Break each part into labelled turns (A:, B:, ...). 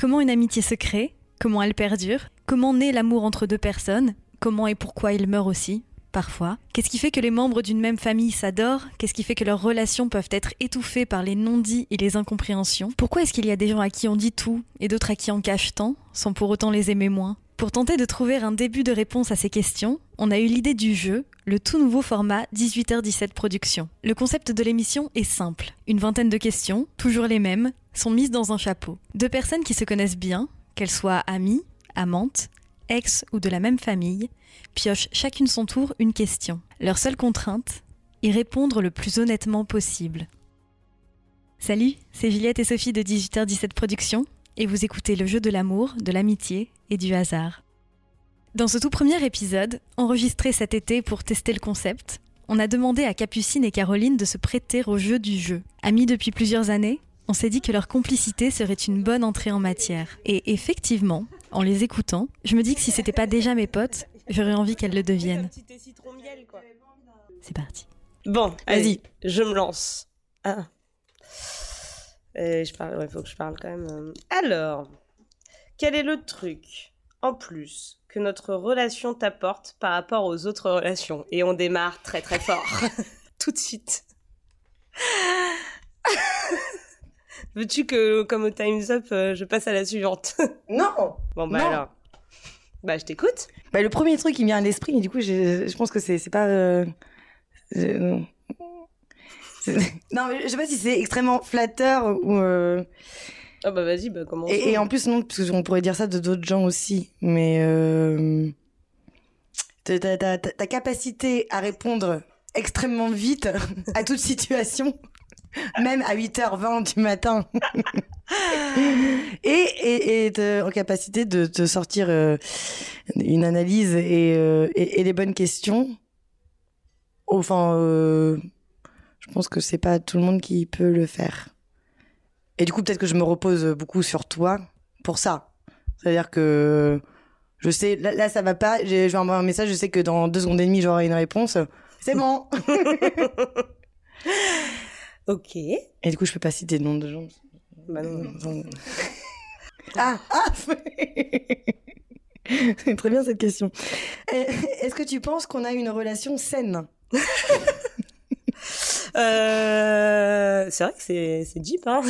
A: Comment une amitié se crée Comment elle perdure Comment naît l'amour entre deux personnes Comment et pourquoi il meurt aussi Parfois. Qu'est-ce qui fait que les membres d'une même famille s'adorent? Qu'est-ce qui fait que leurs relations peuvent être étouffées par les non-dits et les incompréhensions? Pourquoi est-ce qu'il y a des gens à qui on dit tout et d'autres à qui on cache tant, sans pour autant les aimer moins? Pour tenter de trouver un début de réponse à ces questions, on a eu l'idée du jeu, le tout nouveau format 18h17 Productions. Le concept de l'émission est simple. Une vingtaine de questions, toujours les mêmes, sont mises dans un chapeau. Deux personnes qui se connaissent bien, qu'elles soient amies, amantes, ex ou de la même famille, piochent chacune son tour une question. Leur seule contrainte y répondre le plus honnêtement possible. Salut, c'est Juliette et Sophie de 18h17 Productions, et vous écoutez le jeu de l'amour, de l'amitié et du hasard. Dans ce tout premier épisode, enregistré cet été pour tester le concept, on a demandé à Capucine et Caroline de se prêter au jeu du jeu. Amis depuis plusieurs années, on s'est dit que leur complicité serait une bonne entrée en matière. Et effectivement, en les écoutant, je me dis que si c'était pas déjà mes potes, j'aurais envie qu'elles le deviennent. C'est parti.
B: Bon,
A: vas-y,
B: je me lance. Et je parle, ouais, faut que je parle quand même. Euh. Alors, quel est le truc en plus que notre relation t'apporte par rapport aux autres relations? Et on démarre très très fort, tout de suite. Veux-tu que, comme au Time's Up, euh, je passe à la suivante?
C: Non
B: Bon, bah alors. Bah, je t'écoute.
C: Bah, le premier truc qui me vient à l'esprit, et du coup, je, pense que c'est pas. Euh, non, mais je sais pas si c'est extrêmement flatteur ou... euh,
B: Ah bah vas-y, bah commençons.
C: Et, et en plus, non, parce qu'on pourrait dire ça de d'autres gens aussi. Mais euh, ta, ta- ta- ta- ta capacité à répondre extrêmement vite à toute situation, même à 8h20 du matin. et et, et te- en capacité de te sortir euh, une analyse et, euh, et, et les bonnes questions. Enfin, euh, pense que c'est pas tout le monde qui peut le faire. Et du coup, peut-être que je me repose beaucoup sur toi pour ça. C'est-à-dire que je sais, là, là, ça va pas, je vais envoyer un message, je sais que dans deux secondes et demie, j'aurai une réponse. C'est bon.
B: Ok.
C: Et du coup, je peux pas citer le nom de gens.
B: Bah non.
C: Ont- Ah, ah C'est très bien cette question. Euh, Est-ce que tu penses qu'on a une relation saine?
B: Euh, c'est vrai que c'est c'est deep, hein.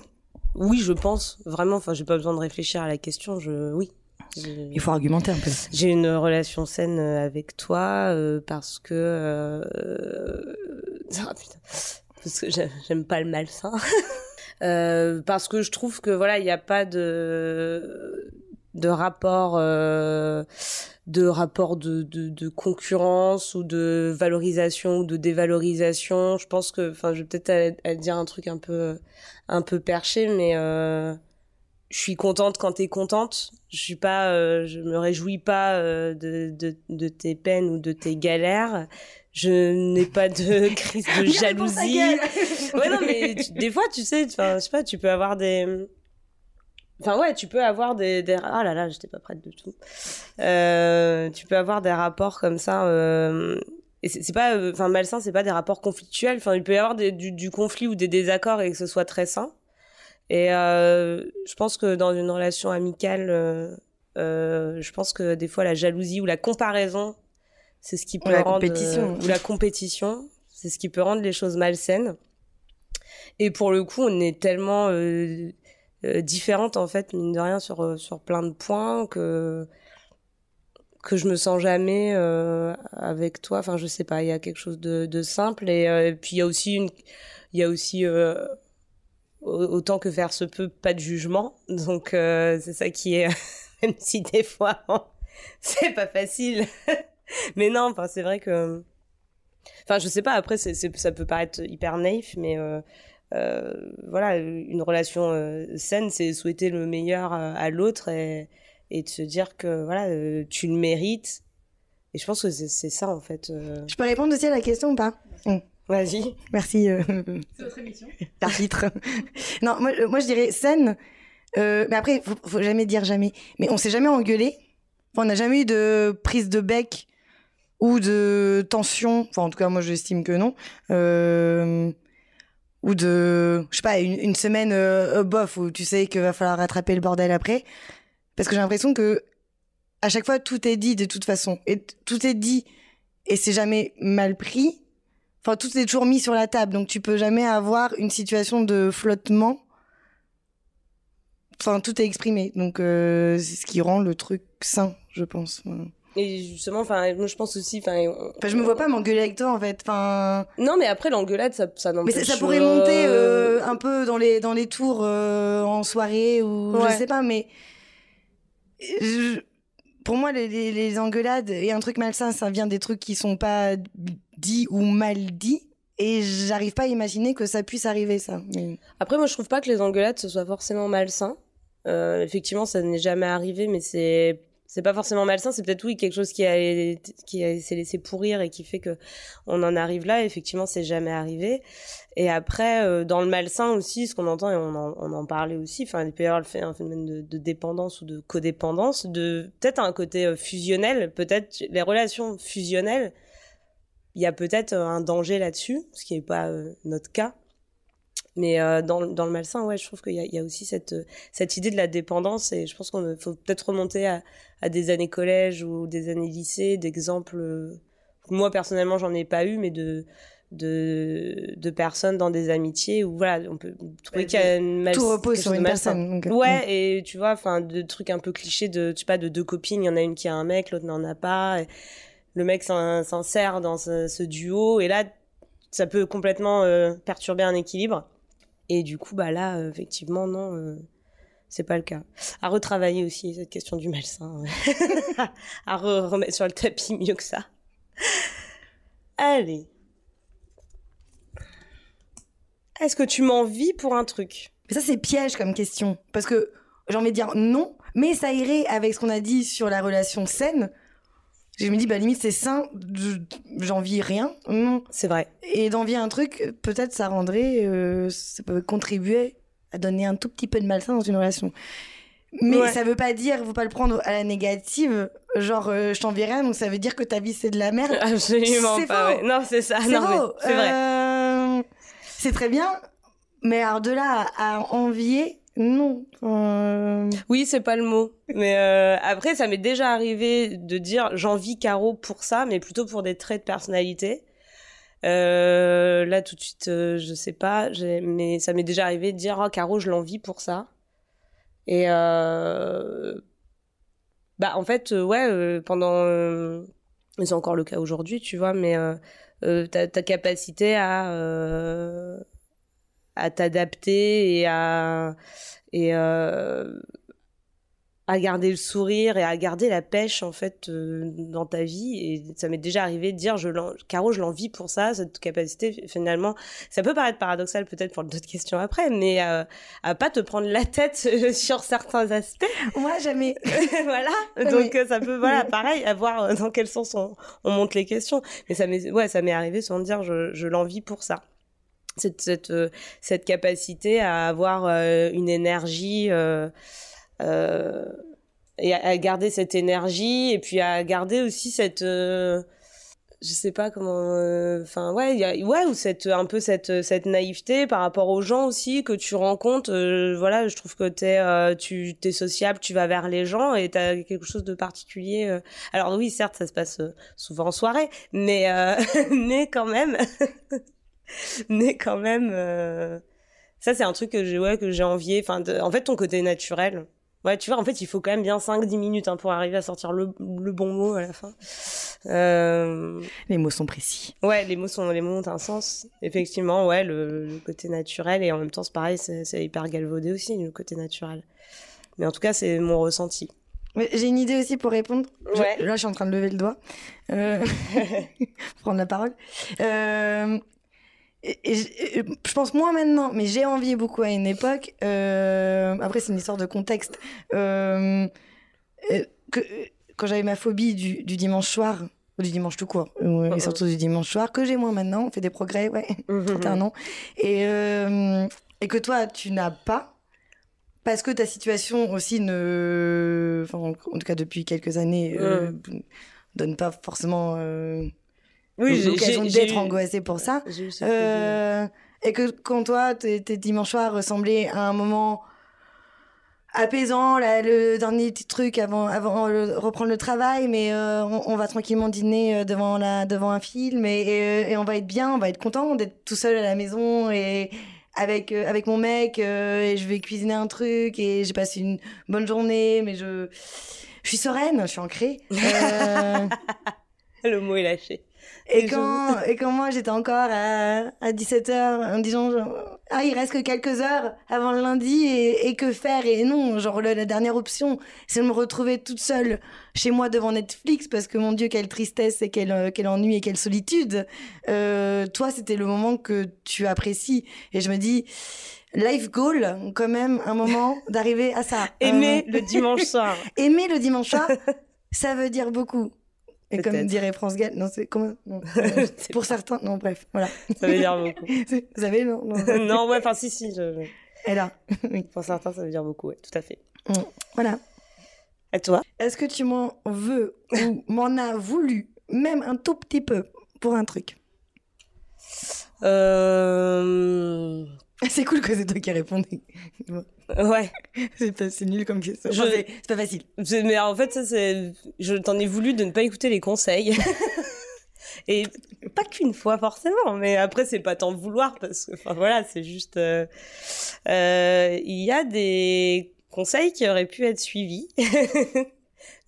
B: oui, je pense vraiment. Enfin, j'ai pas besoin de réfléchir à la question. Je oui. J'ai-
C: Il faut argumenter un peu.
B: J'ai une relation saine euh, avec toi euh, parce que euh, ah, putain. parce que j'ai- j'aime pas le malsain. Parce que je trouve que voilà, il n'y a pas de de rapport euh, de rapport de, de, de concurrence ou de valorisation ou de dévalorisation. Je pense que enfin je vais peut-être dire un truc un peu un peu perché mais euh, je suis contente quand t'es contente. Je suis pas, euh, je me réjouis pas euh, de, de, de tes peines ou de tes galères. Je n'ai pas de crise de jalousie. Ouais, non, mais tu- des fois, tu sais, enfin, je sais pas, tu peux avoir des. Enfin, ouais, tu peux avoir des. des... Ah là là, j'étais pas prête du tout. Euh, tu peux avoir des rapports comme ça. Euh... Et c'est pas. euh, Enfin, malsain, c'est pas des rapports conflictuels. Enfin, il peut y avoir des, du, du conflit ou des désaccords et que ce soit très sain. Et euh, je pense que dans une relation amicale, euh, je pense que des fois la jalousie ou la comparaison, c'est ce qui peut
C: la
B: rendre
C: compétition.
B: ou la compétition, c'est ce qui peut rendre les choses malsaines. Et pour le coup, on est tellement euh, différentes en fait, mine de rien, sur euh, sur plein de points que que je me sens jamais euh, avec toi. Enfin, je sais pas, il y a quelque chose de, de simple et, puis il y a aussi il y a aussi au- autant que faire se peut, pas de jugement. Donc c'est ça qui est, même si des fois c'est pas facile. Mais non, enfin c'est vrai que Enfin, je sais pas. Après, ça peut paraître hyper naïf, mais voilà, une relation euh, saine, c'est souhaiter le meilleur à, à l'autre et, et de se dire que voilà, euh, tu le mérites. Et je pense que c'est, ça en fait. euh.
C: Je peux répondre aussi à la question ou pas? Mm.
B: Vas-y.
C: Merci. Euh... C'est votre émission. L'arbitre. non, moi, euh, moi je dirais saine. Euh, mais après, faut, faut jamais dire jamais. Mais on s'est jamais engueulé. Enfin, on n'a jamais eu de prise de bec ou de tension. Enfin, en tout cas, moi, j'estime que non. Euh, ou de, je sais pas, une, semaine euh, bof où tu sais qu'il va falloir rattraper le bordel après. Parce que j'ai l'impression que à chaque fois, tout est dit de toute façon. Et tout est dit et c'est jamais mal pris. Enfin, tout est toujours mis sur la table, donc tu peux jamais avoir une situation de flottement. Enfin, tout est exprimé, donc euh, c'est ce qui rend le truc sain, je pense.
B: Et justement, enfin, moi je pense aussi, enfin. on-
C: Enfin, je me vois pas m'engueuler avec toi, en fait. Enfin,
B: Non, mais après l'engueulade, ça, ça
C: mais
B: n'empêche.
C: ça, ça pourrait
B: euh,
C: monter euh, un peu dans les dans les tours euh, en soirée ou
B: Ouais.
C: je sais pas, mais je- pour moi, les, les, les engueulades et un truc malsain, ça vient des trucs qui sont pas dits ou mal dits. Et j'arrive pas à imaginer que ça puisse arriver, ça. Mais-
B: Après, moi, je trouve pas que les engueulades ce soit forcément malsain. Euh, effectivement, ça n'est jamais arrivé, mais c'est c'est pas forcément malsain. C'est peut-être oui quelque chose qui a qui s'est laissé pourrir et qui fait que on en arrive là. Effectivement, c'est jamais arrivé. Et après, euh, dans le malsain aussi, ce qu'on entend et on en, on en parlait aussi. Enfin, il peut y avoir un phénomène de, dépendance ou de codépendance, de peut-être un côté euh, fusionnel. Peut-être les relations fusionnelles. Il y a peut-être euh, un danger là-dessus, ce qui n'est pas notre cas. Mais euh, dans, le- dans le malsain, ouais, je trouve qu'il y y a aussi cette, euh, cette idée de la dépendance et je pense qu'on faut peut-être remonter à, à des années collège ou des années lycée, d'exemples. euh, moi, personnellement, j'en ai pas eu, mais de, de, de personnes dans des amitiés où, voilà, on peut trouver
C: Bah,
B: qu'il y a une mal-
C: tout repose sur une personne. donc, euh,
B: Ouais, et tu vois, enfin, de trucs un peu clichés de, je sais pas, de deux copines, il y en a une qui a un mec, l'autre n'en a pas. et le mec s'in- s'insère dans ce, ce duo, et là, ça peut complètement euh, perturber un équilibre. Et du coup, bah là, effectivement, non, euh, c'est pas le cas. À retravailler aussi cette question du malsain, à re- remettre sur le tapis mieux que ça. Allez. Est-ce que tu m'envies pour un truc?
C: Mais ça, c'est piège comme question. Parce que j'ai envie de dire non, mais ça irait avec ce qu'on a dit sur la relation saine. Je me dis, bah limite, c'est sain, je- j'envie rien. Non.
B: C'est vrai.
C: Et d'envier un truc, peut-être ça rendrait, euh, ça peut contribuer à donner un tout petit peu de malsain dans une relation. Mais
B: Ouais.
C: ça veut pas dire, faut pas le prendre à la négative. Genre, euh, je t'envie rien, donc ça veut dire que ta vie c'est de la merde.
B: Absolument pas.
C: faux.
B: ouais. Non, c'est ça.
C: C'est.
B: C'est vrai.
C: Euh, c'est très bien, mais alors de là à envier, non. Euh,
B: Oui, c'est pas le mot. Mais euh, après, ça m'est déjà arrivé de dire j'envie Caro pour ça, mais plutôt pour des traits de personnalité. Euh, là, tout de suite, euh, je sais pas, mais ça m'est déjà arrivé de dire oh, Caro, je l'envie pour ça. Et bah, en fait, ouais, pendant. c'est encore le cas aujourd'hui, tu vois, mais ta capacité à. À t'adapter et à et euh, à garder le sourire et à garder la pêche en fait euh, dans ta vie. Et ça m'est déjà arrivé de dire je Caro je l'envie pour ça cette capacité finalement. Ça peut paraître paradoxal peut-être pour d'autres questions après mais euh, à pas te prendre la tête sur certains aspects.
C: Moi, jamais.
B: voilà.
C: Oui.
B: donc euh, ça peut voilà pareil à voir dans quel sens on, on monte les questions. Mais ça m'est ouais ça m'est arrivé souvent de dire je, je l'envie pour ça cette cette euh, cette capacité à avoir euh, une énergie euh, et à, garder cette énergie et puis à garder aussi cette je sais pas comment enfin ouais ouais ou cette un peu cette cette naïveté par rapport aux gens aussi que tu rencontres voilà je trouve que t'es tu t'es sociable tu vas vers les gens et t'as quelque chose de particulier alors oui certes ça se passe souvent en soirée mais mais quand même mais quand même euh, ça c'est un truc que j'ai ouais que j'ai envié enfin de- en fait ton côté naturel Ouais, tu vois, en fait, il faut quand même bien 5-10 minutes hein, pour arriver à sortir le, le bon mot à la fin. Euh,
C: Les mots sont précis.
B: Ouais, les mots sont les mots ont un sens. Effectivement, ouais, le, le côté naturel et en même temps c'est pareil, c'est hyper galvaudé aussi le côté naturel. Mais en tout cas, c'est mon ressenti.
C: J'ai une idée aussi pour répondre. Je- là, je suis en train de lever le doigt. Euh, prendre la parole. Euh, et- et je, et je pense moins maintenant, mais j'ai envie beaucoup à une époque. euh, après, c'est une histoire de contexte. Euh, euh, que, quand j'avais ma phobie du, du dimanche soir, du dimanche tout court, euh, et surtout du dimanche soir, que j'ai moins maintenant, on fait des progrès, ouais. 31 ans. Et, et que toi, tu n'as pas. Parce que ta situation aussi ne. Enfin, en en tout cas, depuis quelques années, euh, donne pas forcément
B: Oui, j'ai-
C: l'occasion
B: j'ai- j'ai
C: d'être
B: eu-
C: angoissée pour ça.
B: Eu
C: Euh, et que quand toi, tes, dimanches soirs ressemblaient à un moment apaisant, là, le dernier petit truc avant, avant reprendre le travail, mais euh, on, on va tranquillement dîner euh, devant, la, devant un film et, et, et on va être bien, on va être content d'être tout seul à la maison et avec, euh, avec mon mec euh, et je vais cuisiner un truc et j'ai passé une bonne journée, mais je, je suis sereine, je suis ancrée. Euh,
B: Le mot est lâché.
C: Et
B: Et je-
C: quand, et quand moi j'étais encore à, à 17h en disant genre, ah il reste que quelques heures avant le lundi et, et que faire? Et non genre le- la dernière option c'est de me retrouver toute seule chez moi devant Netflix parce que mon dieu quelle tristesse et quel, euh, quel ennui et quelle solitude. Euh, toi c'était le moment que tu apprécies. Et je me dis life goal quand même un moment d'arriver à ça.
B: Aimer
C: Euh,
B: le dimanche soir.
C: aimer le dimanche soir ça veut dire beaucoup et comme dirait France Gall, non, c'est comment non, Pour certains, non, bref, voilà.
B: Ça veut dire beaucoup.
C: Vous savez, non, non.
B: non, ouais, enfin, si, si. je-
C: Elle a. Oui.
B: Pour certains, ça veut dire beaucoup, ouais, tout à fait.
C: Voilà.
B: Et toi?
C: Est-ce que tu m'en veux ou m'en as voulu, même un tout petit peu, pour un truc?
B: Euh...
C: C'est cool que c'est toi qui répondais.
B: Ouais.
C: c'est pas- c'est nul comme question.
B: Je-
C: Enfin, c'est c'est pas facile.
B: C'est- Mais en fait, ça, c'est. Je t'en ai voulu de ne pas écouter les conseils. Et pas qu'une fois forcément, mais après c'est pas tant vouloir parce que, enfin voilà, c'est juste. euh, euh, Il y a des conseils qui auraient pu être suivis,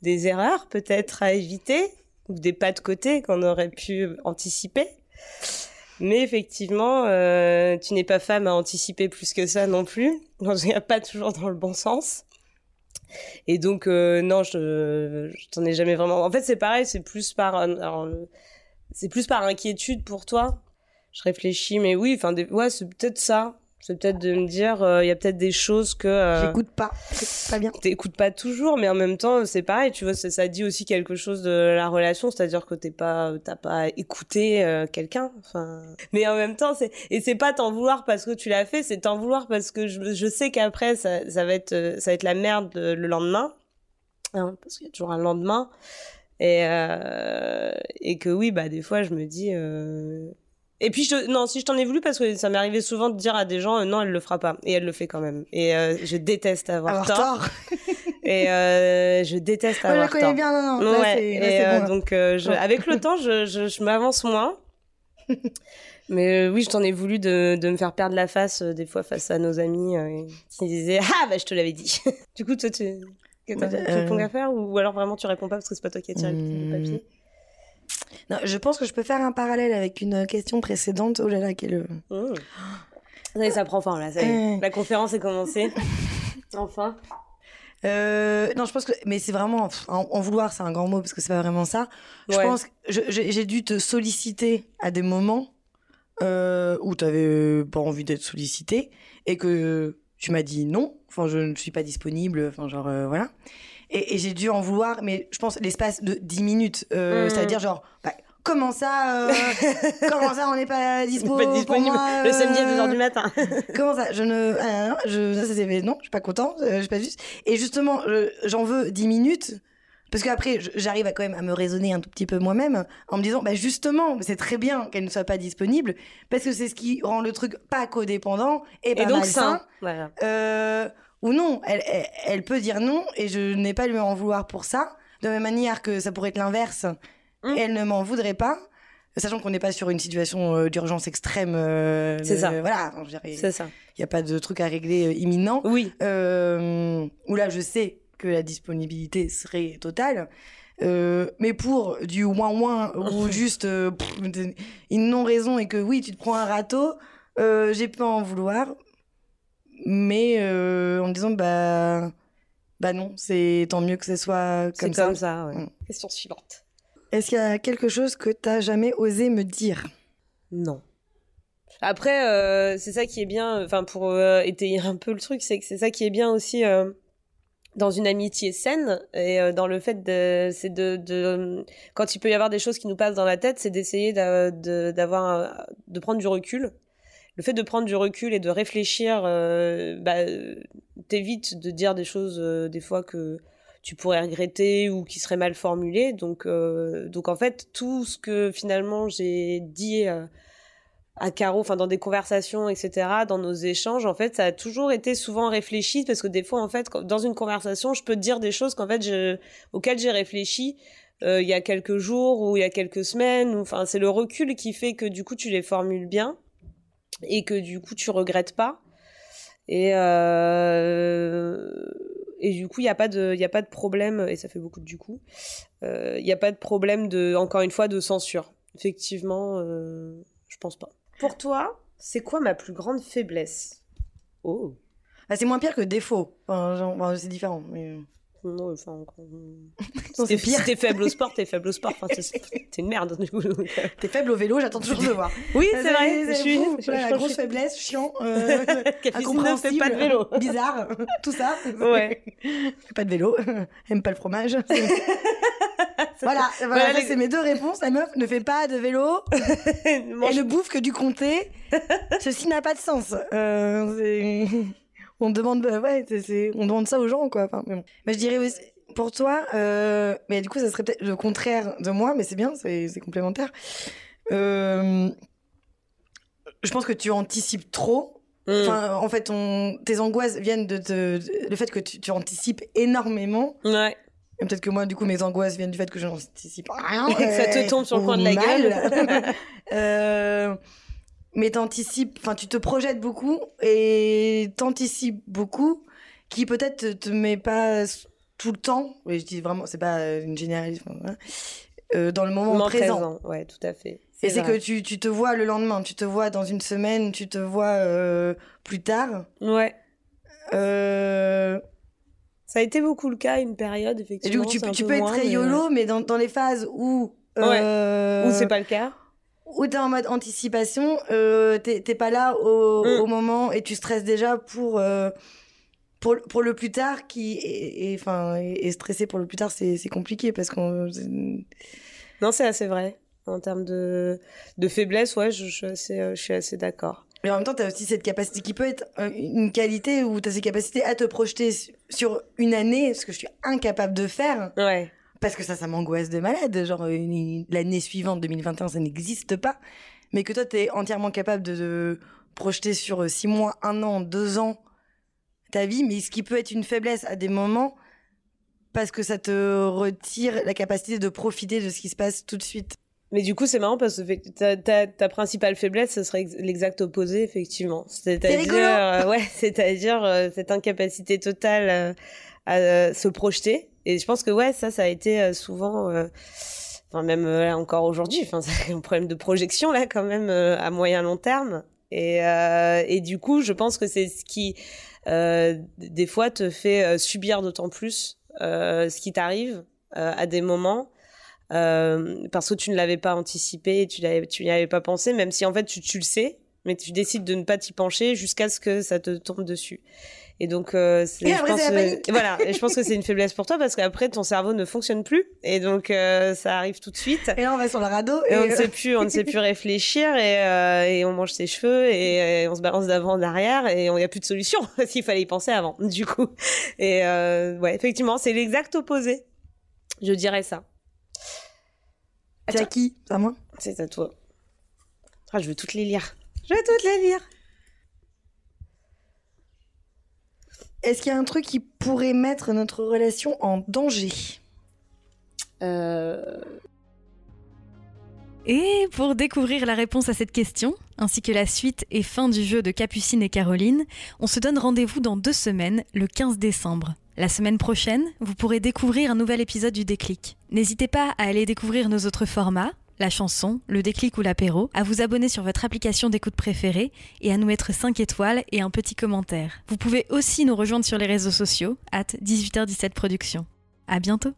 B: des erreurs peut-être à éviter ou des pas de côté qu'on aurait pu anticiper. Mais effectivement, euh, tu n'es pas femme à anticiper plus que ça non plus. En tout cas, pas toujours dans le bon sens. Et donc, euh, non, je, je t'en ai jamais vraiment. En fait, c'est pareil, c'est plus par, le- c'est plus par inquiétude pour toi. Je réfléchis, mais oui, enfin, des- ouais, c'est peut-être ça. C'est peut-être de me dire, euh, il y a peut-être des choses que. euh,
C: J'écoute pas. Pas bien.
B: T'écoutes pas toujours, mais en même temps, c'est pareil, tu vois, ça, ça dit aussi quelque chose de la relation, c'est-à-dire que t'es pas, t'as pas écouté euh, quelqu'un, enfin. Mais en même temps, c'est, et c'est pas t'en vouloir parce que tu l'as fait, c'est t'en vouloir parce que je, je sais qu'après, ça, ça va être, euh, ça va être la merde euh, le lendemain, hein, parce qu'il y a toujours un lendemain. Et, euh, et que oui, bah, des fois, je me dis, euh, et puis, je, non, si je t'en ai voulu, parce que ça m'est arrivé souvent de dire à des gens, euh, non, elle le fera pas. Et elle le fait quand même. Et euh, je déteste avoir,
C: Avoir
B: tort.
C: tort.
B: Et euh, je déteste
C: Moi, je
B: avoir
C: la connais
B: tort.
C: bien, non, non.
B: Ouais,
C: là,
B: et
C: bon.
B: donc, je, avec le temps, je, je, je m'avance moins. Mais oui, je t'en ai voulu de, de me faire perdre la face, des fois, face à nos amis qui disaient Ah, bah, je te l'avais dit. du coup, toi, tu.
C: Euh,
B: tu réponds à faire ou, ou alors vraiment tu réponds pas parce que c'est pas toi qui as tiré le
C: Hmm.
B: papier?
C: Non, je pense que je peux faire un parallèle avec une question précédente. Oh là là, quel.
B: Mmh. Ça prend fin là, ça y est.
C: Euh.
B: La conférence est commencée. enfin.
C: Euh, non, je pense que, mais c'est vraiment, en, en vouloir, c'est un grand mot parce que c'est pas vraiment ça. Je pense que j'ai dû te solliciter à des moments euh, où tu avais pas envie d'être sollicité et que tu m'as dit non. Enfin, je ne suis pas disponible. Enfin, genre euh, voilà. Et, et j'ai dû en vouloir, mais je pense l'espace de 10 minutes. Euh,
B: Mhm.
C: C'est-à-dire genre, bah, comment ça, euh, comment ça, on n'est pas dispo
B: pas
C: pour
B: disponible
C: moi,
B: le samedi à
C: euh,
B: 2h du matin.
C: Comment ça Je ne. ah, non, je, ça, non, je suis pas content. euh, je suis pas juste. Et justement, je- j'en veux 10 minutes. Parce qu'après, j'arrive à quand même à me raisonner un tout petit peu moi-même en me disant, bah justement, c'est très bien qu'elle ne soit pas disponible parce que c'est ce qui rend le truc pas codépendant et pas
B: Et donc
C: malsain.
B: ça. Voilà.
C: Euh, ou non, elle, elle, elle peut dire non et je n'ai pas à lui en vouloir pour ça. De la même manière que ça pourrait être l'inverse.
B: Mm.
C: Et elle ne m'en voudrait pas. Sachant qu'on n'est pas sur une situation euh, d'urgence extrême. euh,
B: C'est ça.
C: Voilà. je dirais-
B: C'est ça.
C: il n'y a pas de truc à régler euh, imminent.
B: Oui.
C: Euh, où là, je sais que la disponibilité serait totale. Euh, mais pour du ouin-ouin ou juste euh, pff, une non-raison et que oui, tu te prends un râteau, euh, j'ai pas à en vouloir. Mais euh, en disant, bah, bah non, c'est tant mieux que ce soit comme
B: C'est
C: ça.
B: comme ça, ouais.
C: Mm.
B: Question suivante.
C: Est-ce qu'il y a quelque chose que t'as jamais osé me dire?
B: Non. Après, euh, c'est ça qui est bien, enfin pour euh, étayer un peu le truc, c'est que c'est ça qui est bien aussi euh, dans une amitié saine et euh, dans le fait de, c'est de, de, quand il peut y avoir des choses qui nous passent dans la tête, c'est d'essayer d'a- de, d'avoir, de prendre du recul. Le fait de prendre du recul et de réfléchir, euh, bah, euh, t'évite de dire des choses euh, des fois que tu pourrais regretter ou qui seraient mal formulées. Donc, euh, donc en fait, tout ce que finalement j'ai dit euh, à Caro, enfin dans des conversations, etc., dans nos échanges, en fait, ça a toujours été souvent réfléchi parce que des fois, en fait, dans une conversation, je peux dire des choses qu'en fait, je, auxquelles j'ai réfléchi il y a quelques jours ou il y a quelques semaines. Enfin, c'est le recul qui fait que du coup, tu les formules bien et que du coup, tu regrettes pas. Et euh, et du coup, il n'y a pas de, il y a pas de problème et ça fait beaucoup de du coup. Euh, Il n'y a pas de problème de, encore une fois, de censure. Effectivement, euh, je pense pas. Pour toi, c'est quoi ma plus grande faiblesse? Oh.
C: C'est moins pire que défaut. Enfin, c'est différent. Mais...
B: Non, enfin,
C: c'est pire.
B: si t'es faible au sport, t'es faible au sport. Enfin, t'es une merde. Du coup. donc, euh.
C: T'es faible au vélo, j'attends toujours de voir.
B: Oui, c'est vrai. Je suis.
C: Voilà, la grosse faiblesse, chiant, euh,
B: fait pas de
C: incompréhensible,
B: vélo.
C: bizarre, tout ça.
B: Ouais.
C: Pas de vélo, aime pas le fromage. voilà, voilà,
B: Voilà,
C: ça,
B: les-
C: c'est mes deux réponses. La meuf ne fait pas de vélo et ne bouffe que du comté. Ceci n'a pas de sens. Euh, c'est- on demande, bah ouais, on demande ça aux gens, quoi. Enfin, mais bon. Mais je dirais aussi, pour toi, euh, mais du coup, ça serait peut-être le contraire de moi, mais c'est bien, c'est complémentaire. Euh, je pense que tu anticipes trop.
B: Mm.
C: Enfin, en fait, on, tes angoisses viennent de, te- de- le fait que tu, tu anticipes énormément.
B: Ouais.
C: Peut-être que moi, du coup, mes angoisses viennent du fait que je n'anticipe rien.
B: Et que ça te tombe sur le coin de la gueule.
C: Euh, mais t'anticipes, enfin, tu te projettes beaucoup et t'anticipes beaucoup, qui peut-être te, met pas tout le temps. Oui, je dis vraiment, c'est pas euh, une généralité. euh, dans le moment,
B: Moment
C: présent.
B: Ouais, tout à fait.
C: Et c'est que tu, tu te vois le lendemain, tu te vois dans une semaine, tu te vois euh, plus tard.
B: Ouais.
C: Euh,
B: Ça a été beaucoup le cas une période,
C: et
B: effectivement.
C: du coup, tu, tu
B: peu
C: peux être très
B: mais-
C: YOLO, mais dans, dans les phases où. euh,
B: Ou c'est pas le cas.
C: Ou t'es en mode anticipation, euh, t'es pas là au,
B: Mm.
C: au moment et tu stresses déjà pour, euh, pour, pour le plus tard qui est, enfin, est stressé pour le plus tard, c'est compliqué parce qu'on.
B: Non, c'est assez vrai. En termes de, de faiblesse, ouais, je, je suis assez, euh, je suis assez d'accord.
C: Mais en même temps, t'as aussi cette capacité qui peut être euh, une qualité où t'as cette capacité à te projeter su- sur une année, ce que je suis incapable de faire.
B: Ouais.
C: Parce que ça, ça m'angoisse de malade. Genre, une- l'année suivante, 2021, ça n'existe pas. Mais que toi, t'es entièrement capable de, de projeter sur euh, six mois, un an, deux ans ta vie, mais ce qui peut être une faiblesse à des moments parce que ça te retire la capacité de profiter de ce qui se passe tout de suite.
B: Mais du coup, c'est marrant parce que ta, ta, ta principale faiblesse, ce serait ex- l'exact opposé, effectivement. C'est-à-dire, euh, ouais, c'est-à-dire euh, cette incapacité totale euh, à euh, se projeter. Et je pense que ouais, ça, ça a été euh, souvent, euh, enfin même là encore aujourd'hui, enfin un problème de projection là quand même à moyen long terme. Et et du coup, je pense que c'est ce qui des fois te fait subir d'autant plus ce qui t'arrive à des moments parce que tu ne l'avais pas anticipé, tu n'y avais pas pensé, même si en fait tu le sais, mais tu décides de ne pas t'y pencher jusqu'à ce que ça te tombe dessus. Et donc, euh, c'est, je pense, euh, voilà, et je pense que c'est une faiblesse pour toi parce qu'après ton cerveau ne fonctionne plus, et donc euh, ça arrive tout de suite.
C: Et là, on va sur le radeau.
B: Et on ne sait plus, on ne sait plus réfléchir et, euh, et on mange ses cheveux et, on se balance d'avant en arrière et il n'y a plus de solution qu'il fallait y penser avant, du coup. Et ouais, effectivement, c'est l'exact opposé. Je dirais ça.
C: C'est à qui? À moi?
B: C'est à toi. Ah, je veux toutes les lire. Je veux toutes les lire.
C: Est-ce qu'il y a un truc qui pourrait mettre notre relation en danger?
B: Euh...
A: Et pour découvrir la réponse à cette question, ainsi que la suite et fin du jeu de Capucine et Caroline, on se donne rendez-vous dans deux semaines, le 15 décembre. La semaine prochaine, vous pourrez découvrir un nouvel épisode du déclic. N'hésitez pas à aller découvrir nos autres formats, la chanson, le déclic ou l'apéro, à vous abonner sur votre application d'écoute préférée et à nous mettre 5 étoiles et un petit commentaire. Vous pouvez aussi nous rejoindre sur les réseaux sociaux, at 18h17 Productions. À bientôt!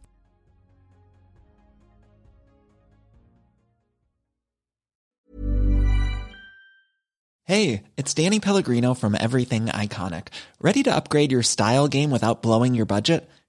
D: Hey, it's Danny Pellegrino from Everything Iconic. Ready to upgrade your style game without blowing your budget?